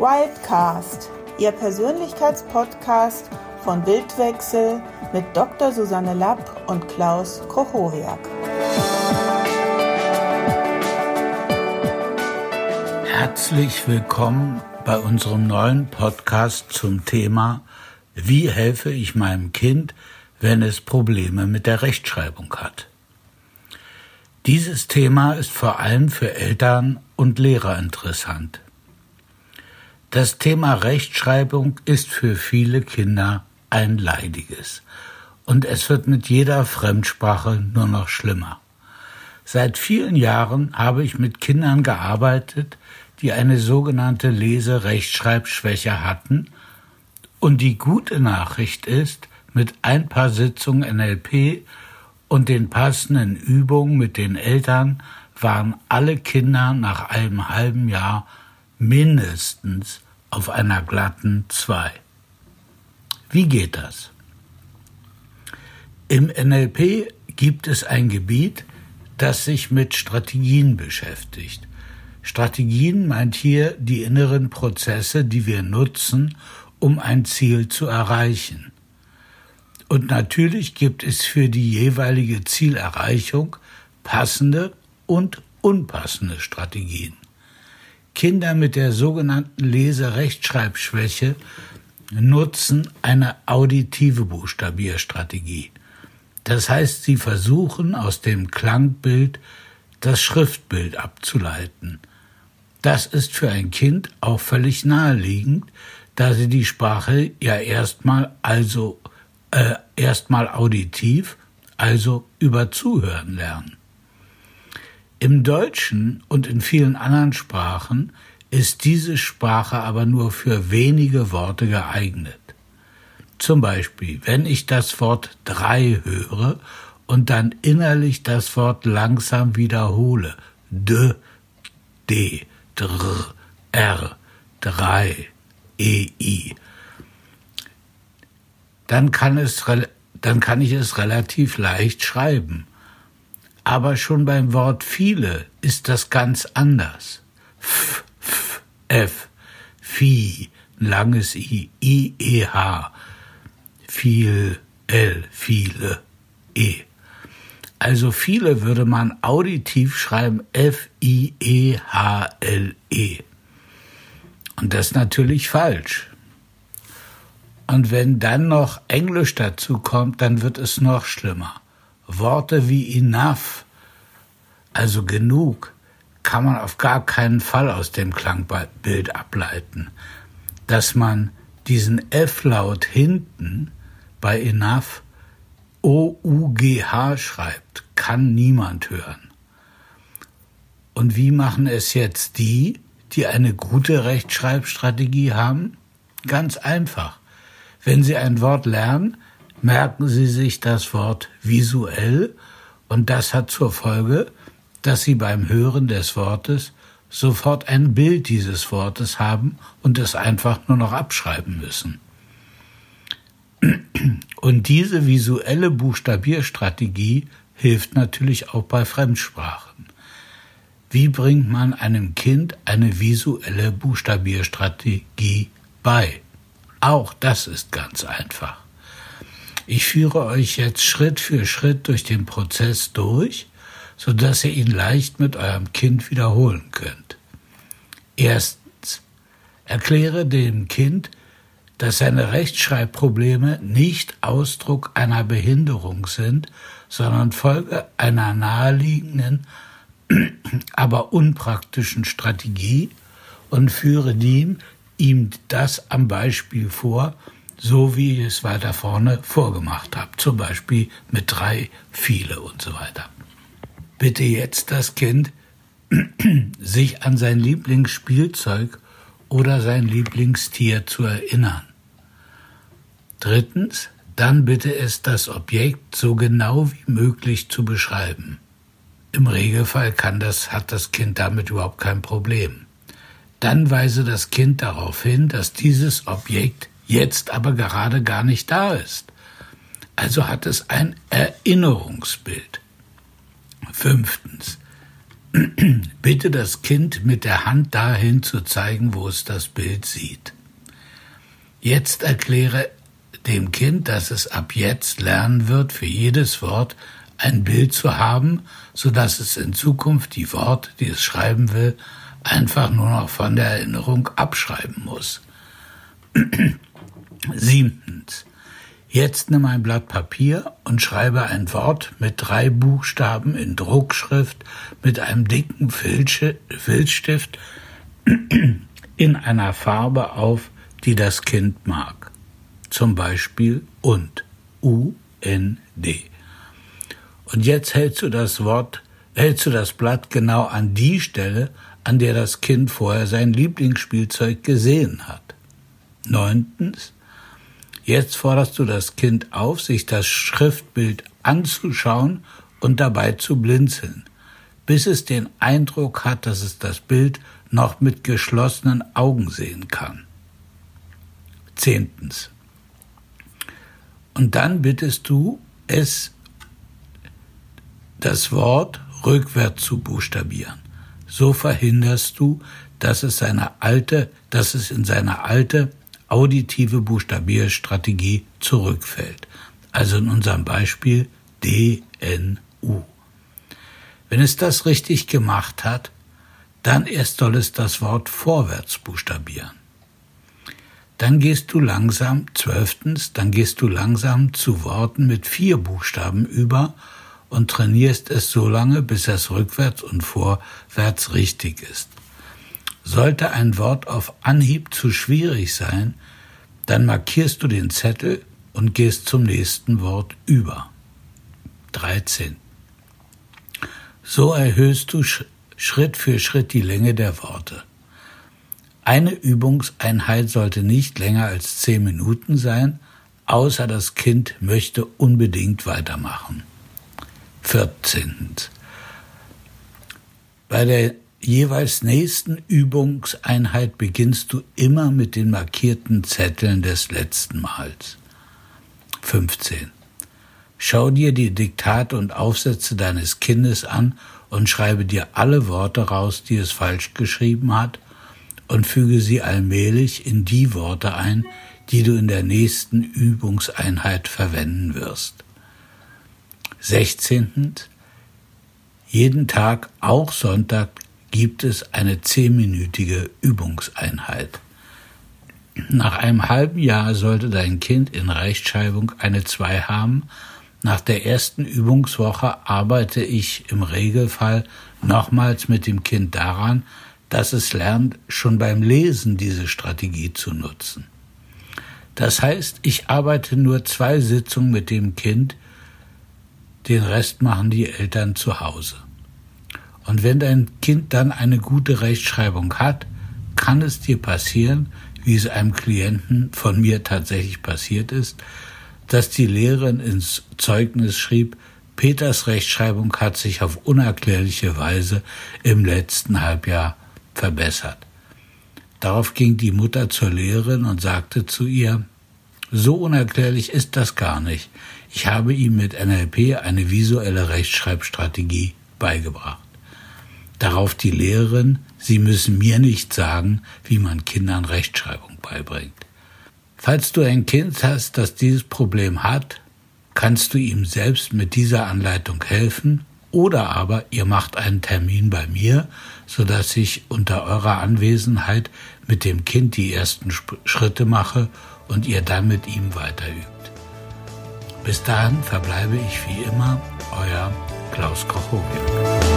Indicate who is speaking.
Speaker 1: Wildcast, Ihr Persönlichkeitspodcast von Bildwechsel mit Dr. Susanne Lapp und Klaus Kochoriak.
Speaker 2: Herzlich willkommen bei unserem neuen Podcast zum Thema Wie helfe ich meinem Kind, wenn es Probleme mit der Rechtschreibung hat? Dieses Thema ist vor allem für Eltern und Lehrer interessant. Das Thema Rechtschreibung ist für viele Kinder ein leidiges und es wird mit jeder Fremdsprache nur noch schlimmer. Seit vielen Jahren habe ich mit Kindern gearbeitet, die eine sogenannte Lese-Rechtschreibschwäche hatten und die gute Nachricht ist, mit ein paar Sitzungen NLP und den passenden Übungen mit den Eltern waren alle Kinder nach einem halben Jahr mindestens auf einer glatten 2. Wie geht das? Im NLP gibt es ein Gebiet, das sich mit Strategien beschäftigt. Strategien meint hier die inneren Prozesse, die wir nutzen, um ein Ziel zu erreichen. Und natürlich gibt es für die jeweilige Zielerreichung passende und unpassende Strategien. Kinder mit der sogenannten Lese-Rechtschreibschwäche nutzen eine auditive Buchstabierstrategie. Das heißt, sie versuchen aus dem Klangbild das Schriftbild abzuleiten. Das ist für ein Kind auch völlig naheliegend, da sie die Sprache ja erstmal also äh, erstmal auditiv, also über Zuhören lernen. Im Deutschen und in vielen anderen Sprachen ist diese Sprache aber nur für wenige Worte geeignet. Zum Beispiel, wenn ich das Wort drei höre und dann innerlich das Wort langsam wiederhole, d, d, dr, r, drei, e, i, dann kann es, dann kann ich es relativ leicht schreiben. Aber schon beim Wort viele ist das ganz anders. F, f, f, Vieh, langes I, I, E, H, viel, L, viele, E. Also viele würde man auditiv schreiben F, I, E, H, L, E. Und das ist natürlich falsch. Und wenn dann noch Englisch dazu kommt, dann wird es noch schlimmer. Worte wie enough, also genug, kann man auf gar keinen Fall aus dem Klangbild ableiten. Dass man diesen F-Laut hinten bei enough O-U-G-H schreibt, kann niemand hören. Und wie machen es jetzt die, die eine gute Rechtschreibstrategie haben? Ganz einfach. Wenn Sie ein Wort lernen, merken Sie sich das Wort visuell und das hat zur Folge, dass Sie beim Hören des Wortes sofort ein Bild dieses Wortes haben und es einfach nur noch abschreiben müssen. Und diese visuelle Buchstabierstrategie hilft natürlich auch bei Fremdsprachen. Wie bringt man einem Kind eine visuelle Buchstabierstrategie bei? Auch das ist ganz einfach. Ich führe euch jetzt Schritt für Schritt durch den Prozess durch, so dass ihr ihn leicht mit eurem Kind wiederholen könnt. Erstens, erkläre dem Kind, dass seine Rechtschreibprobleme nicht Ausdruck einer Behinderung sind, sondern Folge einer naheliegenden, aber unpraktischen Strategie und führe ihm das am Beispiel vor, so wie ich es weiter vorne vorgemacht habe, zum Beispiel mit drei, viele und so weiter. Bitte jetzt das Kind, sich an sein Lieblingsspielzeug oder sein Lieblingstier zu erinnern. Drittens, dann bitte es, das Objekt so genau wie möglich zu beschreiben. Im Regelfall kann das, hat das Kind damit überhaupt kein Problem. Dann weise das Kind darauf hin, dass dieses Objekt jetzt aber gerade gar nicht da ist. Also hat es ein Erinnerungsbild. Fünftens. Bitte das Kind mit der Hand dahin zu zeigen, wo es das Bild sieht. Jetzt erkläre dem Kind, dass es ab jetzt lernen wird, für jedes Wort ein Bild zu haben, so dass es in Zukunft die Worte, die es schreiben will, einfach nur noch von der Erinnerung abschreiben muss. Siebtens. Jetzt nimm ein Blatt Papier und schreibe ein Wort mit drei Buchstaben in Druckschrift mit einem dicken Filzstift in einer Farbe auf, die das Kind mag. Zum Beispiel und. U-N-D. Und jetzt hältst du das Wort, hältst du das Blatt genau an die Stelle, an der das Kind vorher sein Lieblingsspielzeug gesehen hat. Neuntens. Jetzt forderst du das Kind auf, sich das Schriftbild anzuschauen und dabei zu blinzeln, bis es den Eindruck hat, dass es das Bild noch mit geschlossenen Augen sehen kann. Zehntens. Und dann bittest du es, das Wort rückwärts zu buchstabieren. So verhinderst du, dass es seine alte, dass es in seine alte auditive Buchstabierstrategie zurückfällt. Also in unserem Beispiel DNU. Wenn es das richtig gemacht hat, dann erst soll es das Wort vorwärts buchstabieren. Dann gehst du langsam, zwölftens, dann gehst du langsam zu Worten mit vier Buchstaben über und trainierst es so lange, bis es rückwärts und vorwärts richtig ist. Sollte ein Wort auf Anhieb zu schwierig sein, dann markierst du den Zettel und gehst zum nächsten Wort über. 13. So erhöhst du Schritt für Schritt die Länge der Worte. Eine Übungseinheit sollte nicht länger als zehn Minuten sein, außer das Kind möchte unbedingt weitermachen. 14. Bei der jeweils nächsten Übungseinheit beginnst du immer mit den markierten Zetteln des letzten Mals. 15. Schau dir die Diktate und Aufsätze deines Kindes an und schreibe dir alle Worte raus, die es falsch geschrieben hat, und füge sie allmählich in die Worte ein, die du in der nächsten Übungseinheit verwenden wirst. 16. Jeden Tag, auch Sonntag, gibt es eine zehnminütige Übungseinheit. Nach einem halben Jahr sollte dein Kind in Rechtschreibung eine 2 haben. Nach der ersten Übungswoche arbeite ich im Regelfall nochmals mit dem Kind daran, dass es lernt, schon beim Lesen diese Strategie zu nutzen. Das heißt, ich arbeite nur zwei Sitzungen mit dem Kind, den Rest machen die Eltern zu Hause. Und wenn dein Kind dann eine gute Rechtschreibung hat, kann es dir passieren, wie es einem Klienten von mir tatsächlich passiert ist, dass die Lehrerin ins Zeugnis schrieb, Peters Rechtschreibung hat sich auf unerklärliche Weise im letzten Halbjahr verbessert. Darauf ging die Mutter zur Lehrerin und sagte zu ihr, so unerklärlich ist das gar nicht. Ich habe ihm mit NLP eine visuelle Rechtschreibstrategie beigebracht. Darauf die Lehrerin, Sie müssen mir nicht sagen, wie man Kindern Rechtschreibung beibringt. Falls du ein Kind hast, das dieses Problem hat, kannst du ihm selbst mit dieser Anleitung helfen oder aber ihr macht einen Termin bei mir, so dass ich unter eurer Anwesenheit mit dem Kind die ersten Schritte mache und ihr dann mit ihm weiterübt. Bis dahin verbleibe ich wie immer euer Klaus Kochowiak.